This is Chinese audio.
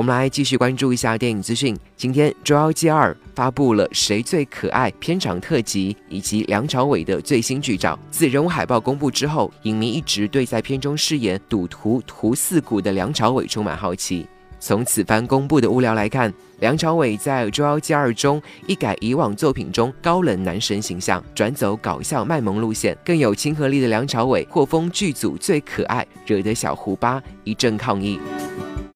我们来继续关注一下电影资讯。今天《捉妖记二》发布了谁最可爱片场特辑，以及梁朝伟的最新剧照。自人物海报公布之后，影迷一直对在片中饰演赌徒屠四谷的梁朝伟充满好奇。从此番公布的物料来看，梁朝伟在《捉妖记二》中一改以往作品中高冷男神形象，转走搞笑卖萌路线，更有亲和力的梁朝伟获封剧组最可爱，惹得小胡巴一阵抗议。